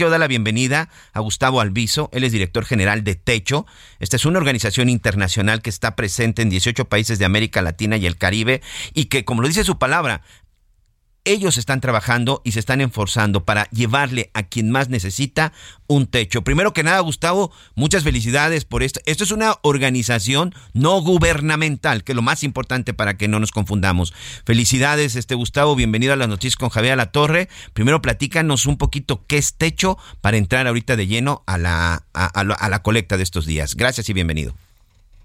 Quiero dar la bienvenida a Gustavo Alviso. Él es director general de Techo. Esta es una organización internacional que está presente en 18 países de América Latina y el Caribe y que, como lo dice su palabra, ellos están trabajando y se están esforzando para llevarle a quien más necesita un techo. Primero que nada, Gustavo, muchas felicidades por esto. Esto es una organización no gubernamental, que es lo más importante para que no nos confundamos. Felicidades, este Gustavo, bienvenido a las noticias con Javier La Torre. Primero platícanos un poquito qué es techo para entrar ahorita de lleno a la, a, a la colecta de estos días. Gracias y bienvenido.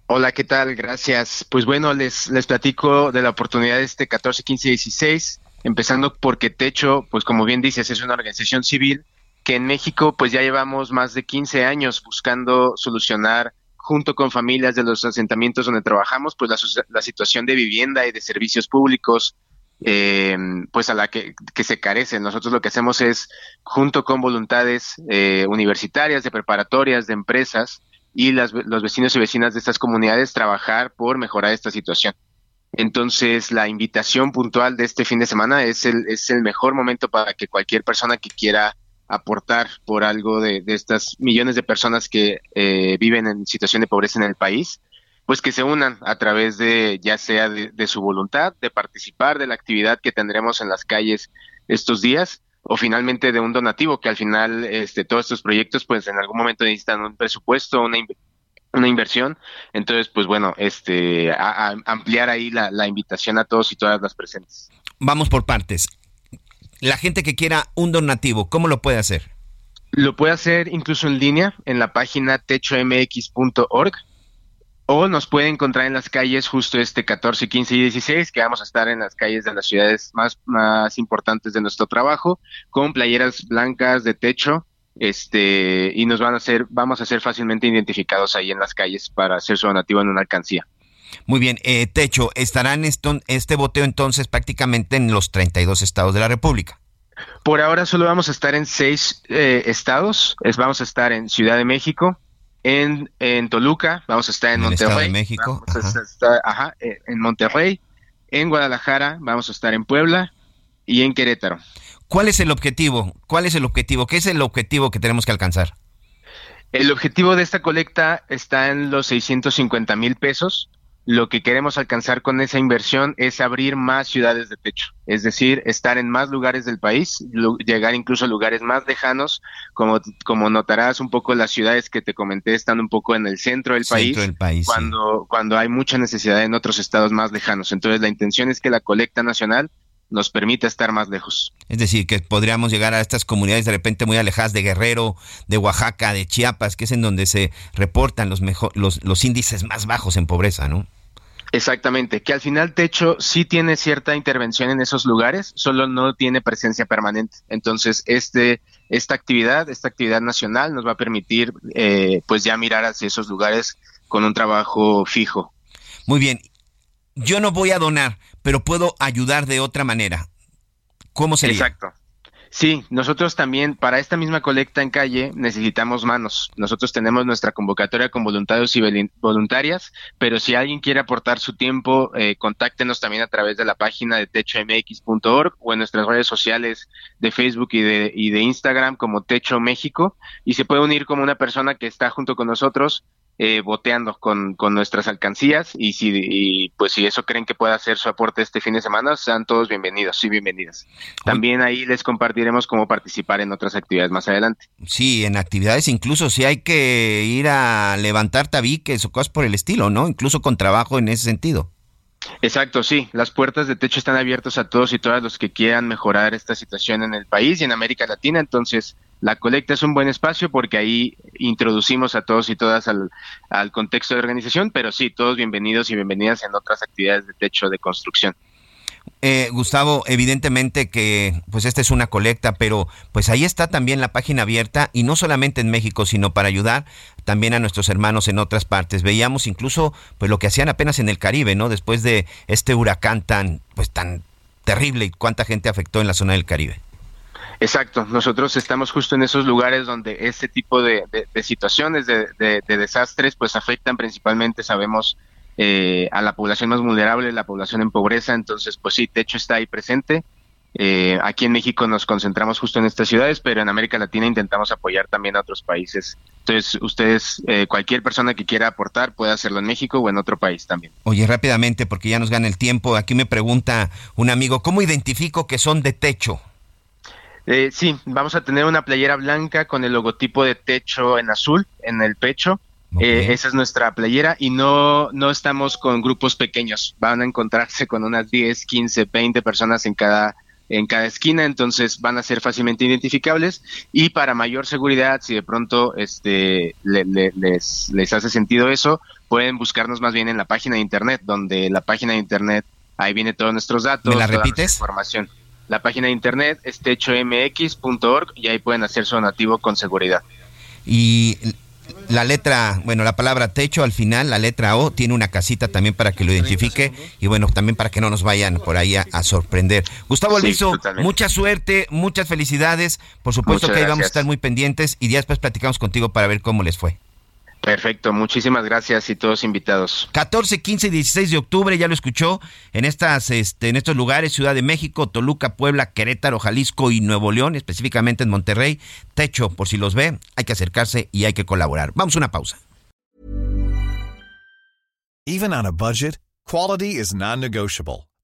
Hola, ¿qué tal? Gracias. Pues bueno, les, les platico de la oportunidad de este 14, 15 y 16 empezando porque Techo, pues como bien dices, es una organización civil que en México pues ya llevamos más de 15 años buscando solucionar junto con familias de los asentamientos donde trabajamos, pues la, situación de vivienda y de servicios públicos, eh, pues a la que, se carece. Nosotros lo que hacemos es, junto con voluntades eh, universitarias, de preparatorias, de empresas y las, los vecinos y vecinas de estas comunidades, trabajar por mejorar esta situación. Entonces, la invitación puntual de este fin de semana es el, es el mejor momento para que cualquier persona que quiera aportar por algo de, estas millones de personas que eh, viven en situación de pobreza en el país, pues que se unan a través de, ya sea de, su voluntad, de participar de la actividad que tendremos en las calles estos días, o finalmente de un donativo, que al final este, todos estos proyectos, pues en algún momento necesitan un presupuesto, una, una inversión. Entonces, pues bueno, este, ampliar ahí la, la invitación a todos y todas las presentes. Vamos por partes. La gente que quiera un donativo, ¿cómo lo puede hacer? Lo puede hacer incluso en línea en la página techomx.org o nos puede encontrar en las calles justo este 14, 15 y 16, que vamos a estar en las calles de las ciudades más, más importantes de nuestro trabajo, con playeras blancas de techo, este y nos van a hacer vamos a ser fácilmente identificados ahí en las calles para hacer su donativo en una alcancía. Muy bien, eh, Techo, ¿estarán esto, este boteo entonces prácticamente en los 32 estados de la República? Por ahora solo vamos a estar en seis eh, estados, es, vamos a estar en Ciudad de México, en, en Toluca, vamos a estar en, Monterrey, de México, eh, en Monterrey, en Guadalajara, vamos a estar en Puebla y en Querétaro. ¿Cuál es el objetivo? ¿Cuál es el objetivo? ¿Qué es el objetivo que tenemos que alcanzar? El objetivo de esta colecta está en los 650 mil pesos. Lo que queremos alcanzar con esa inversión es abrir más ciudades de techo, es decir, estar en más lugares del país, llegar incluso a lugares más lejanos, como, como notarás un poco las ciudades que te comenté están un poco en el centro del país, país cuando, cuando hay mucha necesidad en otros estados más lejanos. Entonces la intención es que la colecta nacional nos permite estar más lejos. Es decir, que podríamos llegar a estas comunidades de repente muy alejadas de Guerrero, de Oaxaca, de Chiapas, que es en donde se reportan los, mejor, los, los índices más bajos en pobreza, ¿no? Exactamente, que al final Techo sí tiene cierta intervención en esos lugares, solo no tiene presencia permanente. Entonces, este, esta actividad, esta actividad nacional nos va a permitir eh, pues ya mirar hacia esos lugares con un trabajo fijo. Muy bien, yo no voy a donar, pero puedo ayudar de otra manera. ¿Cómo sería? Exacto. Sí, nosotros también para esta misma colecta en calle necesitamos manos. Nosotros tenemos nuestra convocatoria con voluntarios y voluntarias, pero si alguien quiere aportar su tiempo, eh, contáctenos también a través de la página de techomx.org o en nuestras redes sociales de Facebook y de, y de Instagram como Techo México y se puede unir como una persona que está junto con nosotros eh, boteando con, con, nuestras alcancías y si y pues si eso creen que pueda hacer su aporte este fin de semana, sean todos bienvenidos y bienvenidas. También ahí les compartiremos cómo participar en otras actividades más adelante. Sí, en actividades incluso si hay que ir a levantar tabiques o cosas por el estilo, ¿no? Incluso con trabajo en ese sentido. Exacto, sí. Las puertas de techo están abiertas a todos y todas los que quieran mejorar esta situación en el país y en América Latina. Entonces, la colecta es un buen espacio porque ahí introducimos a todos y todas al, al contexto de organización, pero sí, todos bienvenidos y bienvenidas en otras actividades de techo de construcción. Eh, Gustavo, evidentemente que pues esta es una colecta, pero pues ahí está también la página abierta y no solamente en México, sino para ayudar también a nuestros hermanos en otras partes. Veíamos incluso pues lo que hacían apenas en el Caribe, ¿no? Después de este huracán tan pues tan terrible y cuánta gente afectó en la zona del Caribe. Exacto, nosotros estamos justo en esos lugares donde este tipo de, situaciones de, desastres pues afectan principalmente, sabemos, eh, a la población más vulnerable, la población en pobreza, entonces pues sí, Techo está ahí presente. Eh, aquí en México nos concentramos justo en estas ciudades, pero en América Latina intentamos apoyar también a otros países. Entonces, ustedes, eh, cualquier persona que quiera aportar puede hacerlo en México o en otro país también. Oye, rápidamente, porque ya nos gana el tiempo, aquí me pregunta un amigo, ¿cómo identifico que son de techo? Eh, sí, vamos a tener una playera blanca con el logotipo de techo en azul en el pecho. Eh, esa es nuestra playera y no, no estamos con grupos pequeños. Van a encontrarse con unas 10, 15, 20 personas en cada, en cada esquina, entonces van a ser fácilmente identificables y para mayor seguridad, si de pronto este, les, les hace sentido eso, pueden buscarnos más bien en la página de internet, donde la página de internet, ahí viene todos nuestros datos. ¿Me la repites? Información. La página de internet es techomx.org y ahí pueden hacer su donativo con seguridad. Y la letra, bueno, la palabra techo al final, la letra O, tiene una casita también para que lo identifique y bueno, también para que no nos vayan por ahí a, sorprender. Gustavo Alviso, mucha suerte, muchas felicidades. Por supuesto que ahí vamos a estar muy pendientes y ya después platicamos contigo para ver cómo les fue. Perfecto, muchísimas gracias y todos invitados. 14, 15 y 16 de octubre, ya lo escuchó, en estas este, en estos lugares, Ciudad de México, Toluca, Puebla, Querétaro, Jalisco y Nuevo León, específicamente en Monterrey. Techo, por si los ve, hay que acercarse y hay que colaborar. Vamos a una pausa. Even on a budget, quality is non-negotiable.